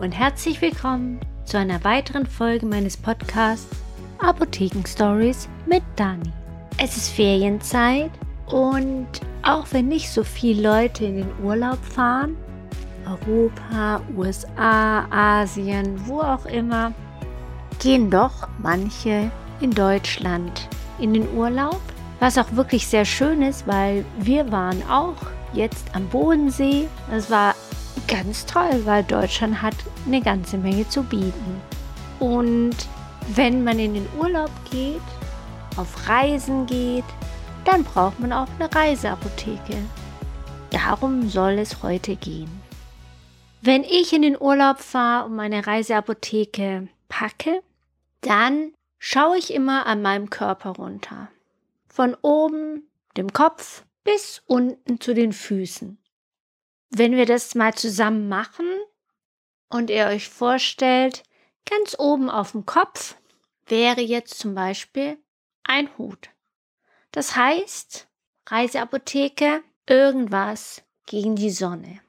Und herzlich willkommen zu einer weiteren Folge meines Podcasts Apotheken Stories mit Dani. Es ist Ferienzeit und auch wenn nicht so viele Leute in den Urlaub fahren, Europa, USA, Asien, wo auch immer, gehen doch manche in Deutschland in den Urlaub, was auch wirklich sehr schön ist, weil wir waren auch jetzt am Bodensee. Das war ganz toll, weil Deutschland hat eine ganze Menge zu bieten. Und wenn man in den Urlaub geht, auf Reisen geht, dann braucht man auch eine Reiseapotheke. Darum soll es heute gehen. Wenn ich in den Urlaub fahre und meine Reiseapotheke packe, dann schaue ich immer an meinem Körper runter. Von oben, dem Kopf, bis unten zu den Füßen. Wenn wir das mal zusammen machen und ihr euch vorstellt, ganz oben auf dem Kopf wäre jetzt zum Beispiel ein Hut. Das heißt, Reiseapotheke, irgendwas gegen die Sonne.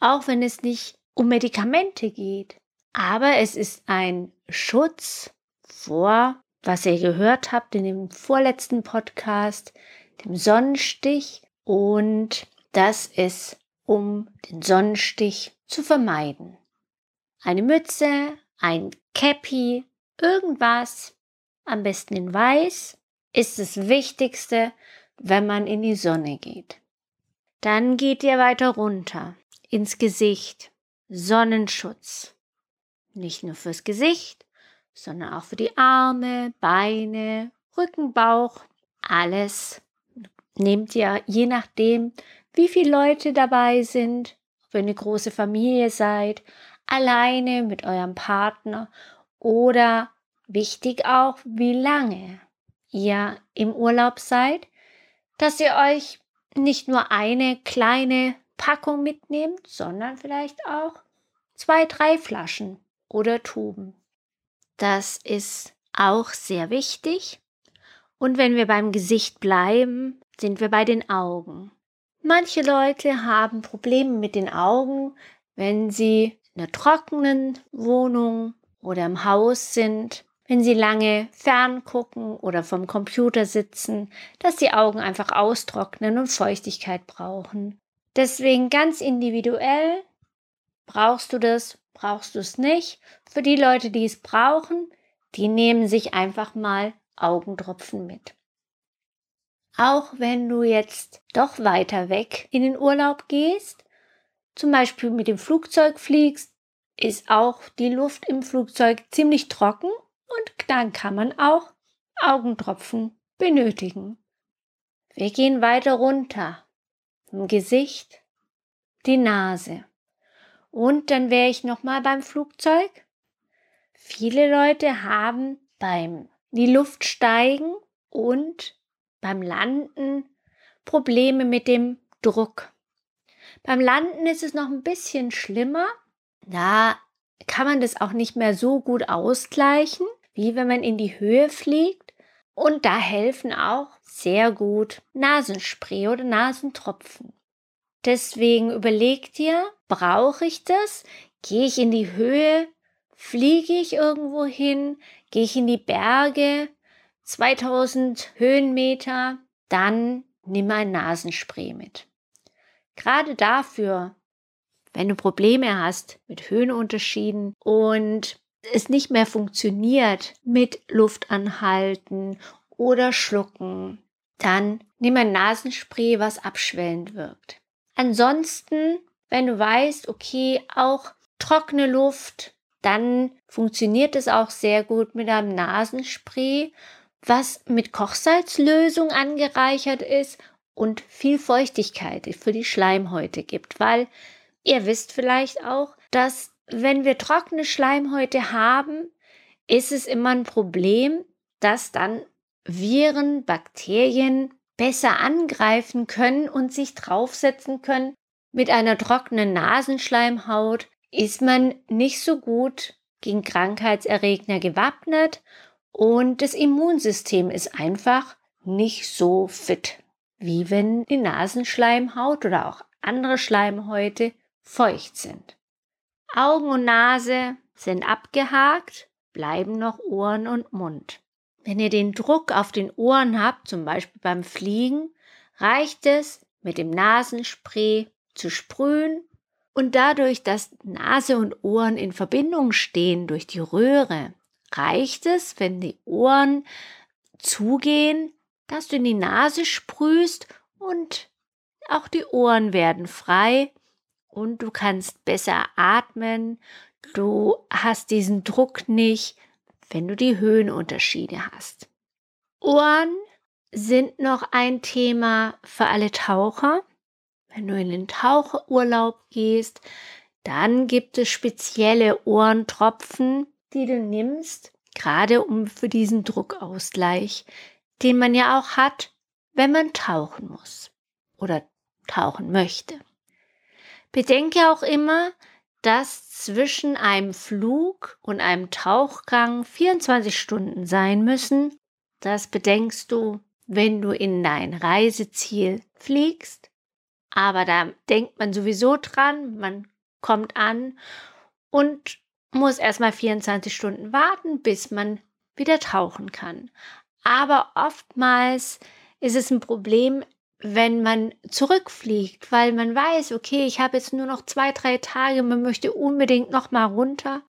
Auch wenn es nicht um Medikamente geht, aber es ist ein Schutz vor, was ihr gehört habt in dem vorletzten Podcast, dem Sonnenstich und das ist um den Sonnenstich zu vermeiden. Eine Mütze, ein Cappy, irgendwas, am besten in weiß, ist das Wichtigste, wenn man in die Sonne geht. Dann geht ihr weiter runter ins Gesicht. Sonnenschutz. Nicht nur fürs Gesicht, sondern auch für die Arme, Beine, Rücken, Bauch, alles. Nehmt ihr je nachdem, wie viele Leute dabei sind, ob ihr eine große Familie seid, alleine mit eurem Partner oder wichtig auch, wie lange ihr im Urlaub seid, dass ihr euch nicht nur eine kleine Packung mitnehmt, sondern vielleicht auch zwei, drei Flaschen oder Tuben. Das ist auch sehr wichtig. Und wenn wir beim Gesicht bleiben, sind wir bei den Augen. Manche Leute haben Probleme mit den Augen, wenn sie in einer trockenen Wohnung oder im Haus sind, wenn sie lange ferngucken oder vom Computer sitzen, dass die Augen einfach austrocknen und Feuchtigkeit brauchen. Deswegen ganz individuell, brauchst du das, brauchst du es nicht. Für die Leute, die es brauchen, die nehmen sich einfach mal Augentropfen mit. Auch wenn du jetzt doch weiter weg in den Urlaub gehst, zum Beispiel mit dem Flugzeug fliegst, ist auch die Luft im Flugzeug ziemlich trocken und dann kann man auch Augentropfen benötigen. Wir gehen weiter runter. Im Gesicht, die Nase. Und dann wäre ich noch mal beim Flugzeug. Viele Leute haben beim die Luft steigen und beim Landen Probleme mit dem Druck. Beim Landen ist es noch ein bisschen schlimmer. Da kann man das auch nicht mehr so gut ausgleichen, wie wenn man in die Höhe fliegt. Und da helfen auch sehr gut Nasenspray oder Nasentropfen. Deswegen überleg dir, brauche ich das? Gehe ich in die Höhe? Fliege ich irgendwo hin? Gehe ich in die Berge? 2000 Höhenmeter, dann nimm ein Nasenspray mit. Gerade dafür, wenn du Probleme hast mit Höhenunterschieden und es nicht mehr funktioniert mit Luftanhalten oder Schlucken, dann nimm ein Nasenspray, was abschwellend wirkt. Ansonsten, wenn du weißt, okay, auch trockene Luft, dann funktioniert es auch sehr gut mit einem Nasenspray was mit Kochsalzlösung angereichert ist und viel Feuchtigkeit für die Schleimhäute gibt, weil ihr wisst vielleicht auch, dass wenn wir trockene Schleimhäute haben, ist es immer ein Problem, dass dann Viren, Bakterien besser angreifen können und sich draufsetzen können. Mit einer trockenen Nasenschleimhaut ist man nicht so gut gegen Krankheitserregner gewappnet und das Immunsystem ist einfach nicht so fit, wie wenn die Nasenschleimhaut oder auch andere Schleimhäute feucht sind. Augen und Nase sind abgehakt, bleiben noch Ohren und Mund. Wenn ihr den Druck auf den Ohren habt, zum Beispiel beim Fliegen, reicht es, mit dem Nasenspray zu sprühen und dadurch, dass Nase und Ohren in Verbindung stehen durch die Röhre, reicht es, wenn die Ohren zugehen, dass du in die Nase sprühst und auch die Ohren werden frei und du kannst besser atmen. Du hast diesen Druck nicht, wenn du die Höhenunterschiede hast. Ohren sind noch ein Thema für alle Taucher. Wenn du in den Taucherurlaub gehst, dann gibt es spezielle Ohrentropfen, die du nimmst, gerade um für diesen Druckausgleich, den man ja auch hat, wenn man tauchen muss oder tauchen möchte. Bedenke auch immer, dass zwischen einem Flug und einem Tauchgang 24 Stunden sein müssen. Das bedenkst du, wenn du in dein Reiseziel fliegst. Aber da denkt man sowieso dran, man kommt an und muss erstmal 24 Stunden warten, bis man wieder tauchen kann. Aber oftmals ist es ein Problem, wenn man zurückfliegt, weil man weiß, okay, ich habe jetzt nur noch zwei, drei Tage, man möchte unbedingt noch mal runter,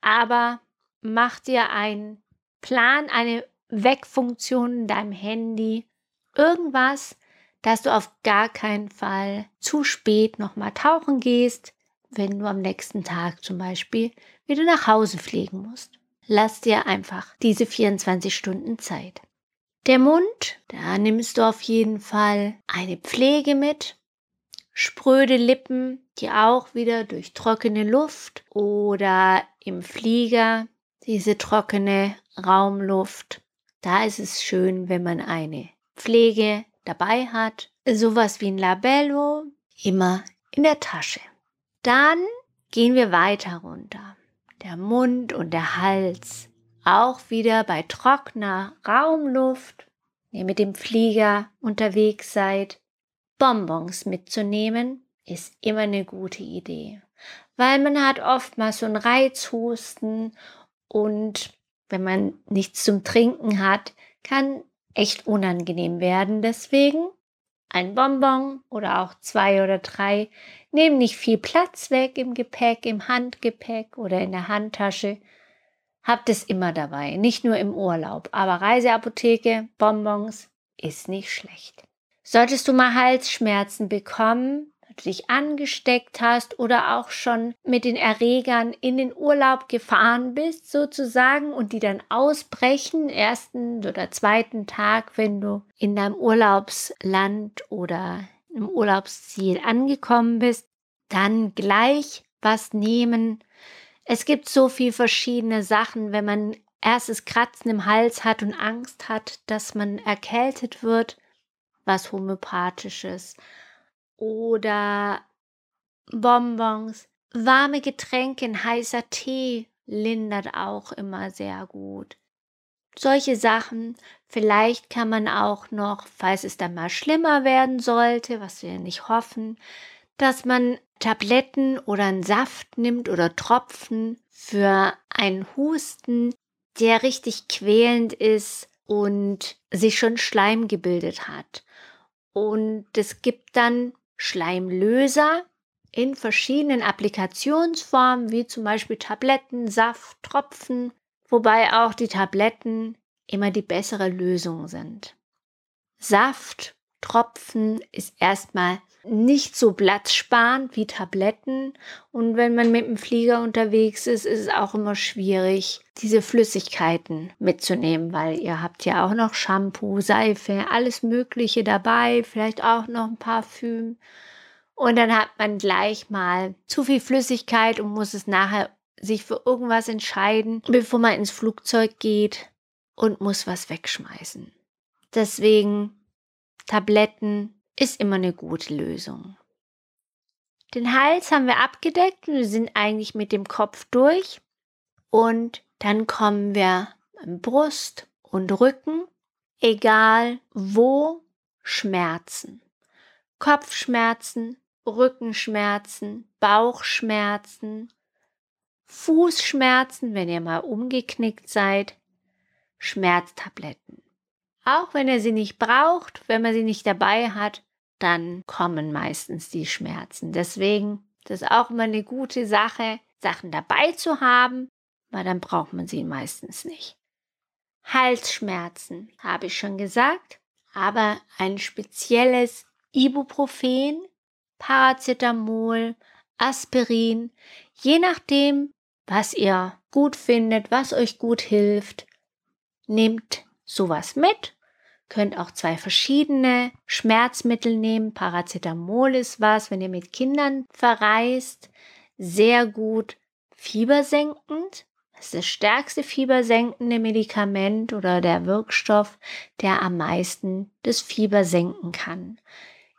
aber mach dir einen Plan, eine Wegfunktion in deinem Handy, irgendwas, dass du auf gar keinen Fall zu spät noch mal tauchen gehst, wenn du am nächsten Tag zum Beispiel wieder nach Hause fliegen musst. Lass dir einfach diese 24 Stunden Zeit. Der Mund, da nimmst du auf jeden Fall eine Pflege mit. Spröde Lippen, die auch wieder durch trockene Luft oder im Flieger diese trockene Raumluft. Da ist es schön, wenn man eine Pflege dabei hat. Sowas wie ein Labello immer in der Tasche. Dann gehen wir weiter runter. Der Mund und der Hals auch wieder bei trockener Raumluft, wenn ihr mit dem Flieger unterwegs seid, Bonbons mitzunehmen, ist immer eine gute Idee. Weil man hat oftmals so einen Reizhusten und wenn man nichts zum Trinken hat, kann echt unangenehm werden. Deswegen ein Bonbon oder auch zwei oder drei nehmen nicht viel Platz weg im Gepäck, im Handgepäck oder in der Handtasche Habt es immer dabei, nicht nur im Urlaub, aber Reiseapotheke, Bonbons ist nicht schlecht. Solltest du mal Halsschmerzen bekommen, dich angesteckt hast oder auch schon mit den Erregern in den Urlaub gefahren bist, sozusagen, und die dann ausbrechen, ersten oder zweiten Tag, wenn du in deinem Urlaubsland oder im Urlaubsziel angekommen bist, dann gleich was nehmen, es gibt so viel verschiedene Sachen, wenn man erstes Kratzen im Hals hat und Angst hat, dass man erkältet wird, was homöopathisches oder Bonbons, warme Getränke, heißer Tee lindert auch immer sehr gut. Solche Sachen, vielleicht kann man auch noch, falls es dann mal schlimmer werden sollte, was wir nicht hoffen, dass man Tabletten oder einen Saft nimmt oder Tropfen für einen Husten, der richtig quälend ist und sich schon Schleim gebildet hat. Und es gibt dann Schleimlöser in verschiedenen Applikationsformen, wie zum Beispiel Tabletten, Saft, Tropfen, wobei auch die Tabletten immer die bessere Lösung sind. Saft, Tropfen ist erstmal nicht so platzsparend wie Tabletten. Und wenn man mit dem Flieger unterwegs ist, ist es auch immer schwierig, diese Flüssigkeiten mitzunehmen, weil ihr habt ja auch noch Shampoo, Seife, alles Mögliche dabei, vielleicht auch noch ein Parfüm. Und dann hat man gleich mal zu viel Flüssigkeit und muss es nachher sich für irgendwas entscheiden, bevor man ins Flugzeug geht und muss was wegschmeißen. Deswegen Tabletten ist immer eine gute Lösung. Den Hals haben wir abgedeckt und wir sind eigentlich mit dem Kopf durch. Und dann kommen wir Brust und Rücken, egal wo, Schmerzen. Kopfschmerzen, Rückenschmerzen, Bauchschmerzen, Fußschmerzen, wenn ihr mal umgeknickt seid, Schmerztabletten. Auch wenn ihr sie nicht braucht, wenn man sie nicht dabei hat, dann kommen meistens die Schmerzen. Deswegen das ist auch immer eine gute Sache, Sachen dabei zu haben, weil dann braucht man sie meistens nicht. Halsschmerzen, habe ich schon gesagt, aber ein spezielles Ibuprofen, Paracetamol, Aspirin, je nachdem, was ihr gut findet, was euch gut hilft, nehmt sowas mit. Könnt auch zwei verschiedene Schmerzmittel nehmen. Paracetamol ist was, wenn ihr mit Kindern verreist, sehr gut fiebersenkend. Das ist das stärkste fiebersenkende Medikament oder der Wirkstoff, der am meisten das Fieber senken kann.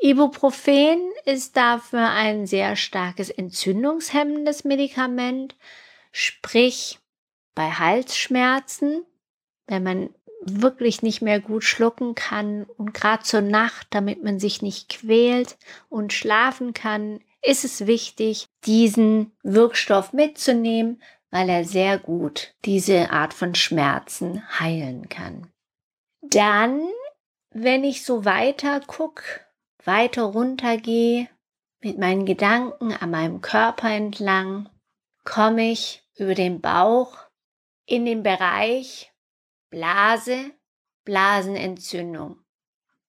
Ibuprofen ist dafür ein sehr starkes entzündungshemmendes Medikament, sprich bei Halsschmerzen, wenn man wirklich nicht mehr gut schlucken kann und gerade zur Nacht, damit man sich nicht quält und schlafen kann, ist es wichtig, diesen Wirkstoff mitzunehmen, weil er sehr gut diese Art von Schmerzen heilen kann. Dann, wenn ich so weiter gucke, weiter runter gehe, mit meinen Gedanken an meinem Körper entlang, komme ich über den Bauch in den Bereich Blase, Blasenentzündung.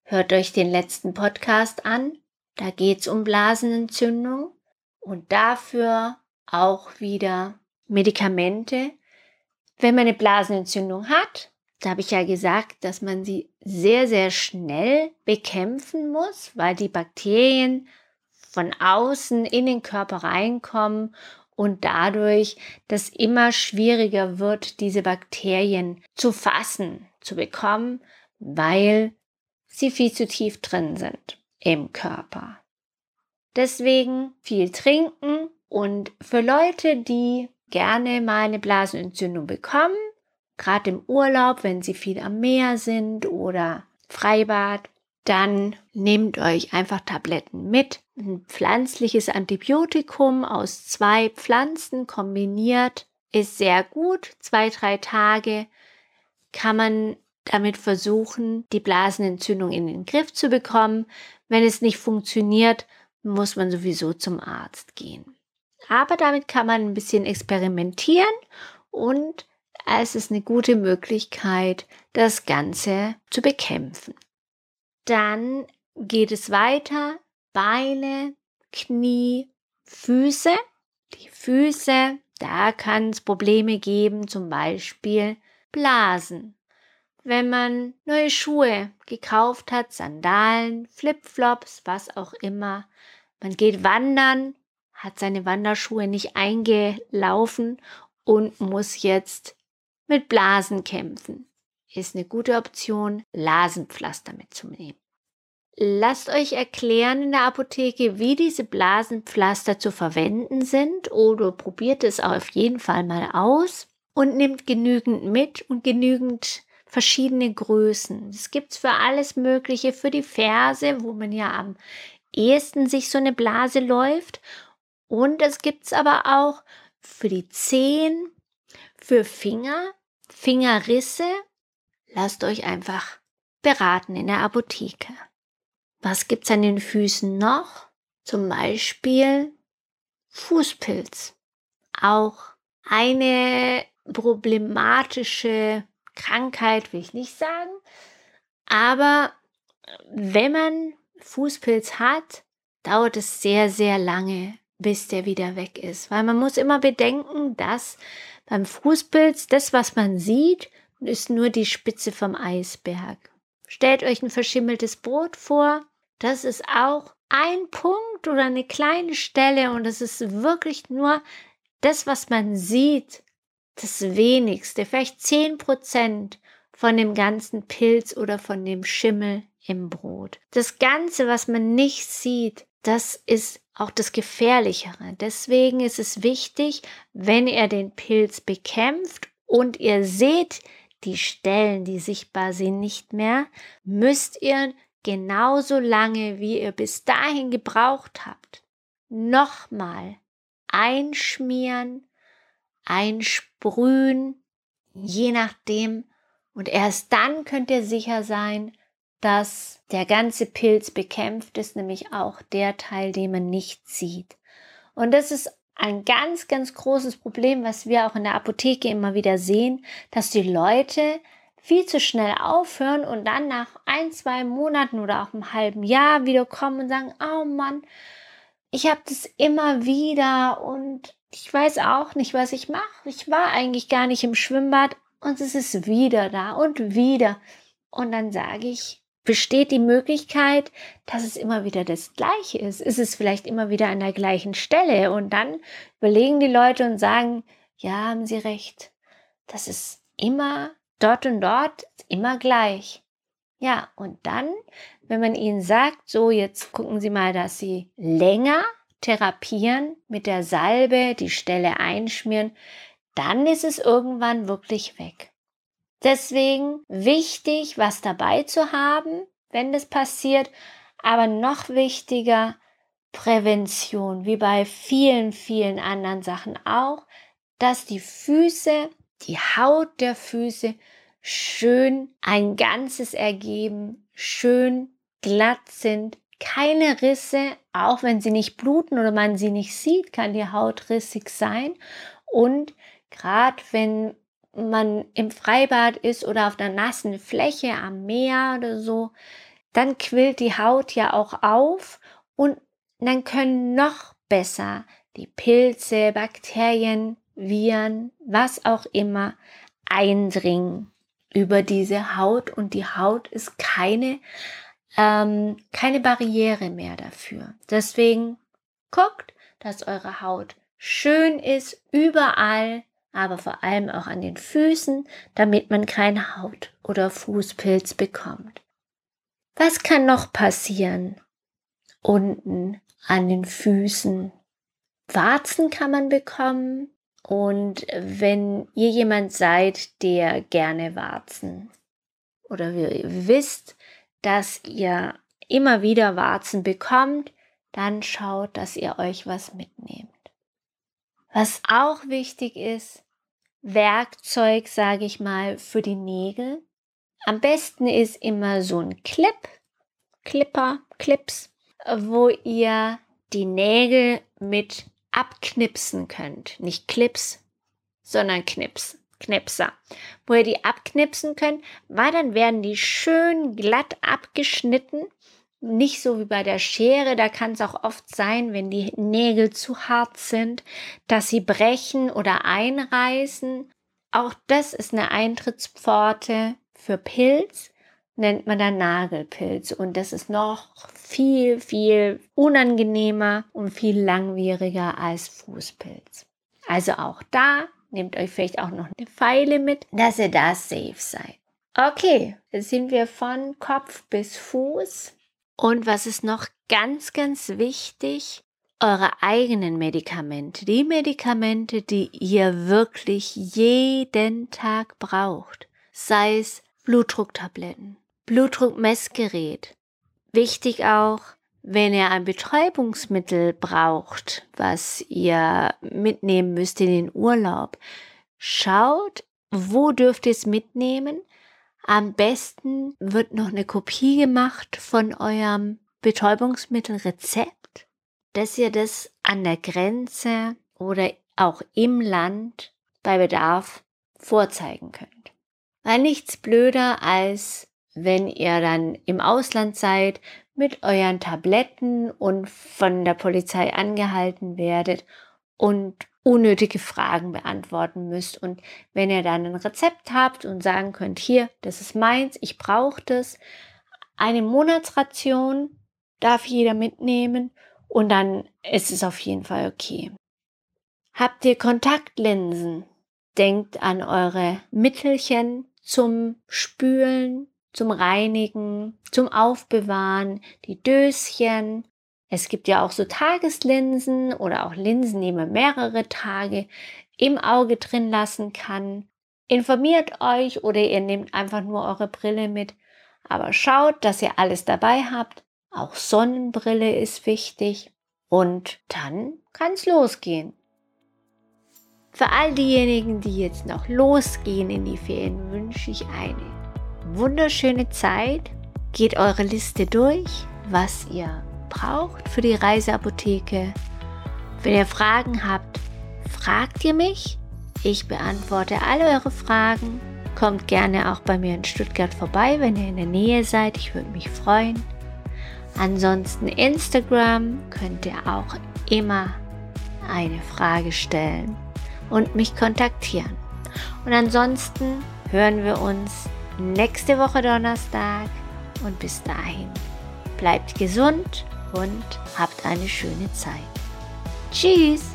Hört euch den letzten Podcast an, da geht's um Blasenentzündung und dafür auch wieder Medikamente. Wenn man eine Blasenentzündung hat, da habe ich ja gesagt, dass man sie sehr, sehr schnell bekämpfen muss, weil die Bakterien von außen in den Körper reinkommen und dadurch das immer schwieriger wird, diese Bakterien zu fassen, zu bekommen, weil sie viel zu tief drin sind im Körper. Deswegen viel trinken und für Leute, die gerne mal eine Blasenentzündung bekommen, gerade im Urlaub, wenn sie viel am Meer sind oder Freibad, dann nehmt euch einfach Tabletten mit. Ein pflanzliches Antibiotikum aus zwei Pflanzen kombiniert ist sehr gut. Zwei, drei Tage kann man damit versuchen, die Blasenentzündung in den Griff zu bekommen. Wenn es nicht funktioniert, muss man sowieso zum Arzt gehen. Aber damit kann man ein bisschen experimentieren und es ist eine gute Möglichkeit, das Ganze zu bekämpfen. Dann geht es weiter. Beine, Knie, Füße. Die Füße, da kann es Probleme geben, zum Beispiel Blasen. Wenn man neue Schuhe gekauft hat, Sandalen, Flipflops, was auch immer. Man geht wandern, hat seine Wanderschuhe nicht eingelaufen und muss jetzt mit Blasen kämpfen ist eine gute Option, Blasenpflaster mitzunehmen. Lasst euch erklären in der Apotheke, wie diese Blasenpflaster zu verwenden sind oder probiert es auf jeden Fall mal aus und nimmt genügend mit und genügend verschiedene Größen. Das gibt's für alles Mögliche, für die Ferse, wo man ja am ehesten sich so eine Blase läuft. Und es gibt's aber auch für die Zehen, für Finger, Fingerrisse lasst euch einfach beraten in der Apotheke. Was gibt's an den Füßen noch? Zum Beispiel Fußpilz. Auch eine problematische Krankheit, will ich nicht sagen. Aber wenn man Fußpilz hat, dauert es sehr, sehr lange, bis der wieder weg ist. Weil man muss immer bedenken, dass beim Fußpilz das, was man sieht, ist nur die Spitze vom Eisberg. Stellt euch ein verschimmeltes Brot vor. Das ist auch ein Punkt oder eine kleine Stelle und es ist wirklich nur das, was man sieht, das wenigste, vielleicht zehn Prozent von dem ganzen Pilz oder von dem Schimmel im Brot. Das Ganze, was man nicht sieht, das ist auch das Gefährlichere. Deswegen ist es wichtig, wenn ihr den Pilz bekämpft und ihr seht die Stellen, die sichtbar sind, nicht mehr, müsst ihr genauso lange, wie ihr bis dahin gebraucht habt, nochmal einschmieren einsprühen, je nachdem. Und erst dann könnt ihr sicher sein, dass der ganze Pilz bekämpft ist, nämlich auch der Teil, den man nicht sieht. Und das ist ein ganz, ganz großes Problem, was wir auch in der Apotheke immer wieder sehen, dass die Leute viel zu schnell aufhören und dann nach ein, zwei Monaten oder auch einem halben Jahr wieder kommen und sagen, oh Mann, ich habe das immer wieder und ich weiß auch nicht, was ich mache. Ich war eigentlich gar nicht im Schwimmbad und es ist wieder da und wieder. Und dann sage ich, besteht die Möglichkeit, dass es immer wieder das Gleiche ist? Ist es vielleicht immer wieder an der gleichen Stelle? Und dann überlegen die Leute und sagen, ja, haben Sie recht. Das ist immer dort und dort, immer gleich. Ja, und dann, wenn man ihnen sagt, so jetzt gucken Sie mal, dass Sie länger therapieren, mit der Salbe die Stelle einschmieren, dann ist es irgendwann wirklich weg. Deswegen wichtig, was dabei zu haben, wenn das passiert, aber noch wichtiger, Prävention, wie bei vielen, vielen anderen Sachen auch, dass die Füße, die Haut der Füße schön ein Ganzes ergeben, schön glatt sind, keine Risse, auch wenn sie nicht bluten oder man sie nicht sieht, kann die Haut rissig sein. Und gerade wenn man im Freibad ist oder auf der nassen Fläche am Meer oder so, dann quillt die Haut ja auch auf und dann können noch besser die Pilze, Bakterien, Viren, was auch immer eindringen über diese Haut und die Haut ist keine, ähm, keine Barriere mehr dafür. Deswegen guckt, dass eure Haut schön ist, überall aber vor allem auch an den Füßen, damit man keinen Haut- oder Fußpilz bekommt. Was kann noch passieren? Unten an den Füßen. Warzen kann man bekommen. Und wenn ihr jemand seid, der gerne Warzen oder ihr wisst, dass ihr immer wieder Warzen bekommt, dann schaut, dass ihr euch was mitnehmt. Was auch wichtig ist, Werkzeug, sage ich mal, für die Nägel. Am besten ist immer so ein Clip, Clipper, Clips, wo ihr die Nägel mit abknipsen könnt. Nicht Clips, sondern Knips, Knipser. Wo ihr die abknipsen könnt, weil dann werden die schön glatt abgeschnitten nicht so wie bei der Schere, da kann es auch oft sein, wenn die Nägel zu hart sind, dass sie brechen oder einreißen. Auch das ist eine Eintrittspforte für Pilz, nennt man dann Nagelpilz. Und das ist noch viel, viel unangenehmer und viel langwieriger als Fußpilz. Also auch da nehmt euch vielleicht auch noch eine Pfeile mit, dass ihr da safe seid. Okay, jetzt sind wir von Kopf bis Fuß. Und was ist noch ganz, ganz wichtig? Eure eigenen Medikamente, die Medikamente, die ihr wirklich jeden Tag braucht, sei es Blutdrucktabletten, Blutdruckmessgerät. Wichtig auch, wenn ihr ein Betäubungsmittel braucht, was ihr mitnehmen müsst in den Urlaub, schaut, wo dürft ihr es mitnehmen, am besten wird noch eine Kopie gemacht von eurem Betäubungsmittelrezept, dass ihr das an der Grenze oder auch im Land bei Bedarf vorzeigen könnt. Weil nichts blöder als wenn ihr dann im Ausland seid mit euren Tabletten und von der Polizei angehalten werdet und unnötige Fragen beantworten müsst. Und wenn ihr dann ein Rezept habt und sagen könnt, hier, das ist meins, ich brauche das, eine Monatsration darf jeder mitnehmen und dann ist es auf jeden Fall okay. Habt ihr Kontaktlinsen? Denkt an eure Mittelchen zum Spülen, zum Reinigen, zum Aufbewahren, die Döschen, es gibt ja auch so Tageslinsen oder auch Linsen, die man mehrere Tage im Auge drin lassen kann. Informiert euch oder ihr nehmt einfach nur eure Brille mit. Aber schaut, dass ihr alles dabei habt. Auch Sonnenbrille ist wichtig. Und dann kann es losgehen. Für all diejenigen, die jetzt noch losgehen in die Ferien, wünsche ich eine wunderschöne Zeit. Geht eure Liste durch, was ihr braucht für die Reiseapotheke. Wenn ihr Fragen habt, fragt ihr mich. Ich beantworte alle eure Fragen. Kommt gerne auch bei mir in Stuttgart vorbei, wenn ihr in der Nähe seid. Ich würde mich freuen. Ansonsten Instagram könnt ihr auch immer eine Frage stellen und mich kontaktieren. Und ansonsten hören wir uns nächste Woche Donnerstag und bis dahin bleibt gesund und habt eine schöne Zeit. Tschüss!